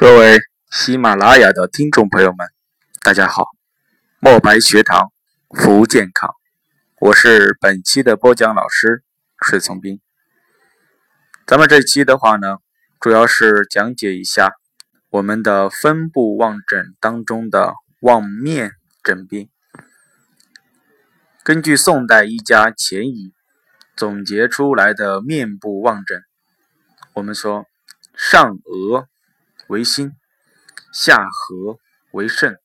各位喜马拉雅的听众朋友们，大家好！墨白学堂服务健康，我是本期的播讲老师水从斌。咱们这期的话呢，主要是讲解一下我们的分布望诊当中的望面诊病。根据宋代医家钱乙总结出来的面部望诊，我们说上额。为心，下颌为肾，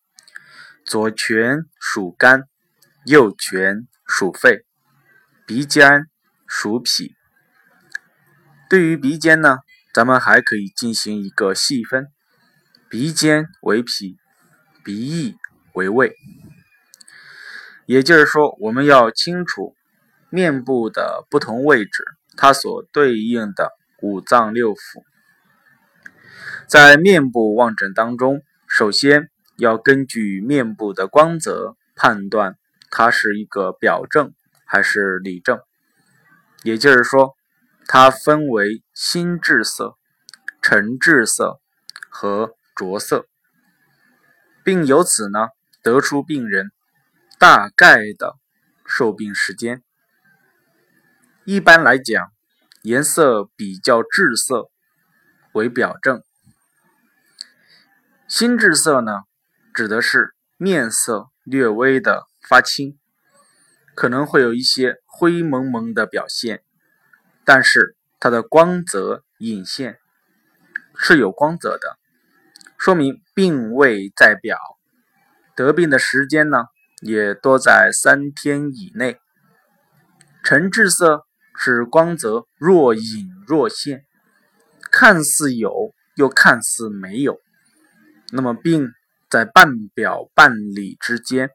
左拳属肝，右拳属肺，鼻尖属脾。对于鼻尖呢，咱们还可以进行一个细分，鼻尖为脾，鼻翼为胃。也就是说，我们要清楚面部的不同位置，它所对应的五脏六腑。在面部望诊当中，首先要根据面部的光泽判断它是一个表症还是里症。也就是说，它分为新质色、沉质色和着色，并由此呢得出病人大概的受病时间。一般来讲，颜色比较质色为表症。新质色呢，指的是面色略微的发青，可能会有一些灰蒙蒙的表现，但是它的光泽隐现，是有光泽的，说明病未在表，得病的时间呢也多在三天以内。沉质色是光泽若隐若现，看似有又看似没有。那么病在半表半里之间，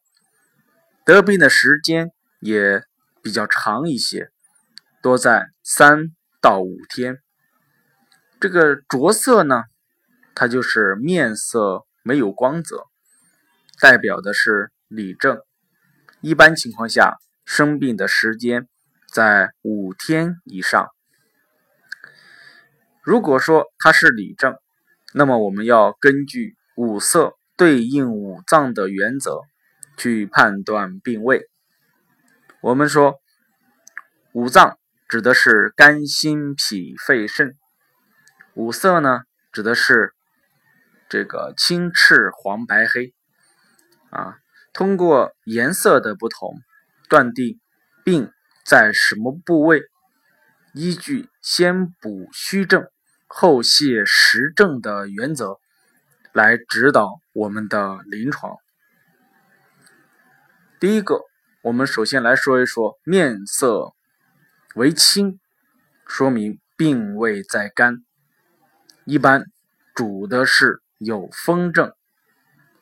得病的时间也比较长一些，多在三到五天。这个着色呢，它就是面色没有光泽，代表的是里症。一般情况下，生病的时间在五天以上。如果说它是里症，那么我们要根据。五色对应五脏的原则，去判断病位。我们说五脏指的是肝、心、脾、肺、肾；五色呢，指的是这个青、赤、黄、白、黑。啊，通过颜色的不同，断定病在什么部位，依据先补虚症，后泻实症的原则。来指导我们的临床。第一个，我们首先来说一说面色为青，说明病位在肝，一般主的是有风症，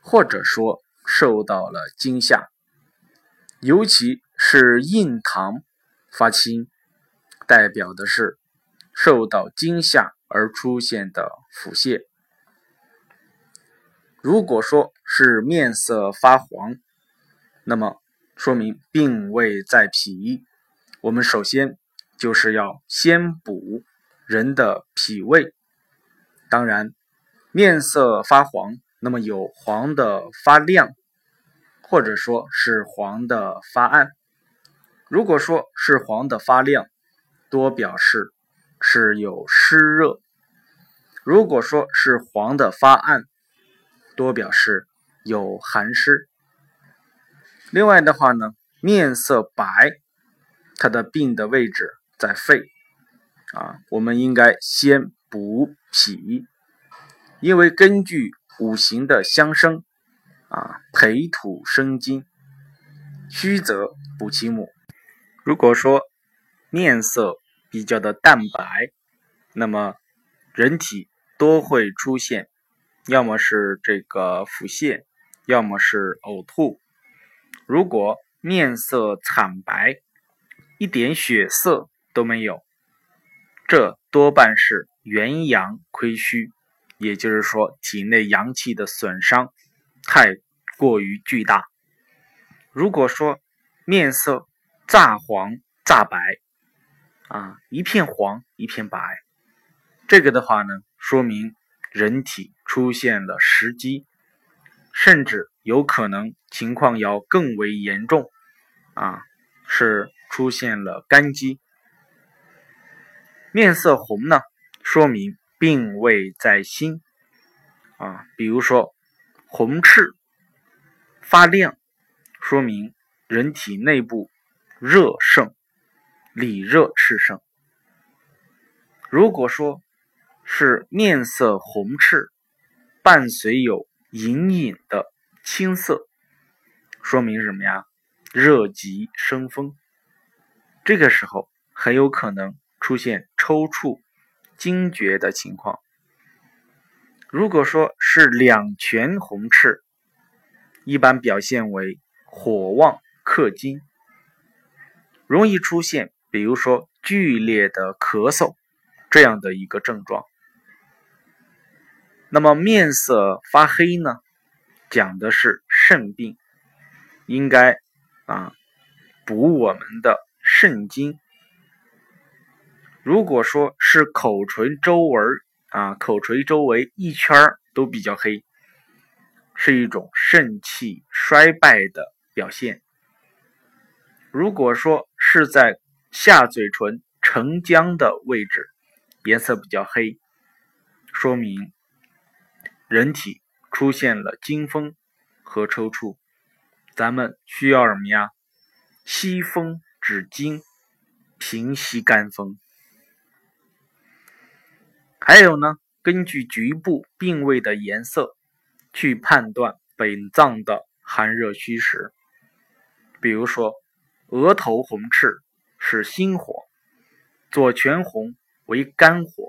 或者说受到了惊吓，尤其是印堂发青，代表的是受到惊吓而出现的腹泻。如果说是面色发黄，那么说明病位在脾。我们首先就是要先补人的脾胃。当然，面色发黄，那么有黄的发亮，或者说是黄的发暗。如果说是黄的发亮，多表示是有湿热；如果说是黄的发暗，多表示有寒湿。另外的话呢，面色白，它的病的位置在肺啊，我们应该先补脾，因为根据五行的相生啊，培土生金，虚则补其母。如果说面色比较的淡白，那么人体多会出现。要么是这个腹泻，要么是呕吐。如果面色惨白，一点血色都没有，这多半是元阳亏虚，也就是说体内阳气的损伤太过于巨大。如果说面色乍黄乍白，啊，一片黄一片白，这个的话呢，说明。人体出现了食积，甚至有可能情况要更为严重，啊，是出现了肝积。面色红呢，说明病位在心，啊，比如说红赤发亮，说明人体内部热盛，里热炽盛。如果说是面色红赤，伴随有隐隐的青色，说明什么呀？热极生风。这个时候很有可能出现抽搐、惊厥的情况。如果说是两拳红赤，一般表现为火旺克金，容易出现，比如说剧烈的咳嗽。这样的一个症状，那么面色发黑呢，讲的是肾病，应该啊补我们的肾经。如果说是口唇周围啊，口唇周围一圈都比较黑，是一种肾气衰败的表现。如果说是在下嘴唇承浆的位置，颜色比较黑，说明人体出现了惊风和抽搐，咱们需要什么呀？吸风止惊，平息肝风。还有呢，根据局部病位的颜色去判断本脏的寒热虚实。比如说，额头红赤是心火，左拳红。为肝火，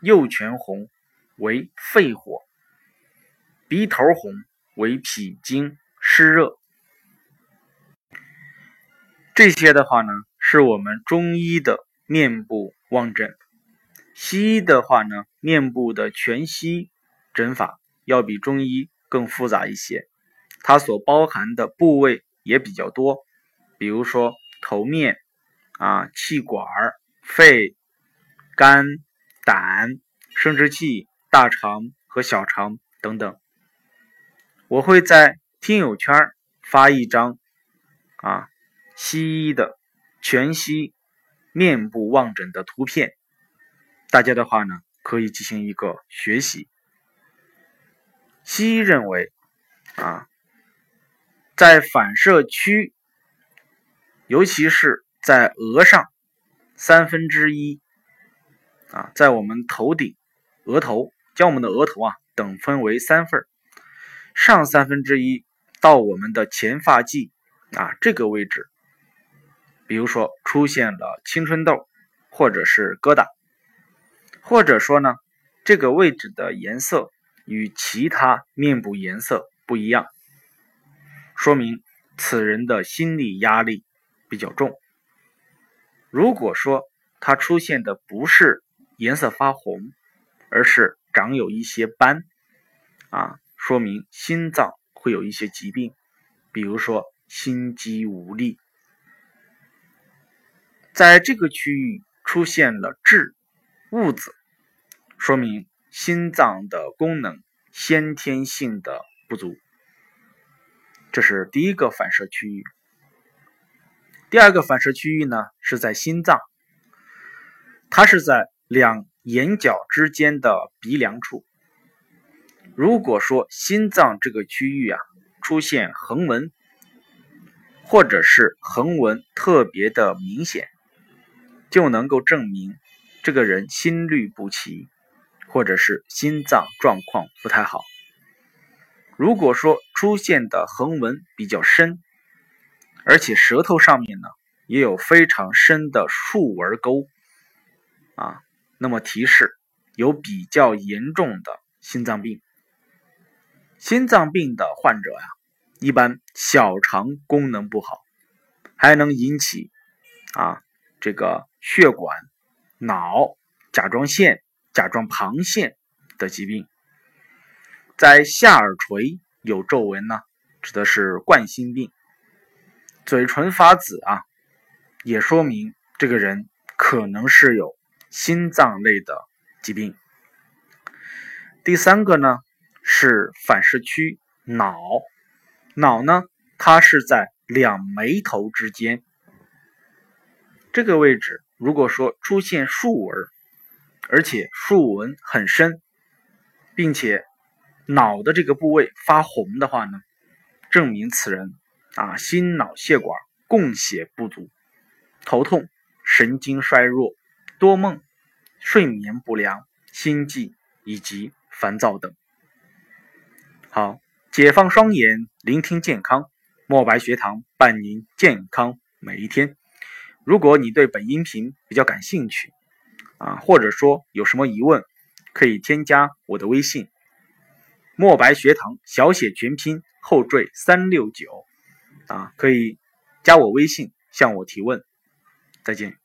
右拳红为肺火，鼻头红为脾经湿热。这些的话呢，是我们中医的面部望诊。西医的话呢，面部的全息诊法要比中医更复杂一些，它所包含的部位也比较多，比如说头面啊、气管、肺。肝、胆、生殖器、大肠和小肠等等，我会在听友圈发一张啊西医的全息面部望诊的图片，大家的话呢可以进行一个学习。西医认为啊，在反射区，尤其是在额上三分之一。啊，在我们头顶、额头，将我们的额头啊等分为三份上三分之一到我们的前发际啊这个位置，比如说出现了青春痘或者是疙瘩，或者说呢这个位置的颜色与其他面部颜色不一样，说明此人的心理压力比较重。如果说他出现的不是颜色发红，而是长有一些斑，啊，说明心脏会有一些疾病，比如说心肌无力。在这个区域出现了痣、痦子，说明心脏的功能先天性的不足。这是第一个反射区域。第二个反射区域呢，是在心脏，它是在。两眼角之间的鼻梁处，如果说心脏这个区域啊出现横纹，或者是横纹特别的明显，就能够证明这个人心律不齐，或者是心脏状况不太好。如果说出现的横纹比较深，而且舌头上面呢也有非常深的竖纹沟，啊。那么提示有比较严重的心脏病，心脏病的患者呀，一般小肠功能不好，还能引起啊这个血管、脑、甲状腺、甲状旁腺的疾病。在下耳垂有皱纹呢，指的是冠心病。嘴唇发紫啊，也说明这个人可能是有。心脏类的疾病，第三个呢是反射区脑，脑呢它是在两眉头之间，这个位置如果说出现竖纹，而且竖纹很深，并且脑的这个部位发红的话呢，证明此人啊心脑血管供血不足，头痛、神经衰弱、多梦、睡眠不良、心悸以及。烦躁等。好，解放双眼，聆听健康。墨白学堂伴您健康每一天。如果你对本音频比较感兴趣，啊，或者说有什么疑问，可以添加我的微信：墨白学堂小写全拼后缀三六九，啊，可以加我微信向我提问。再见。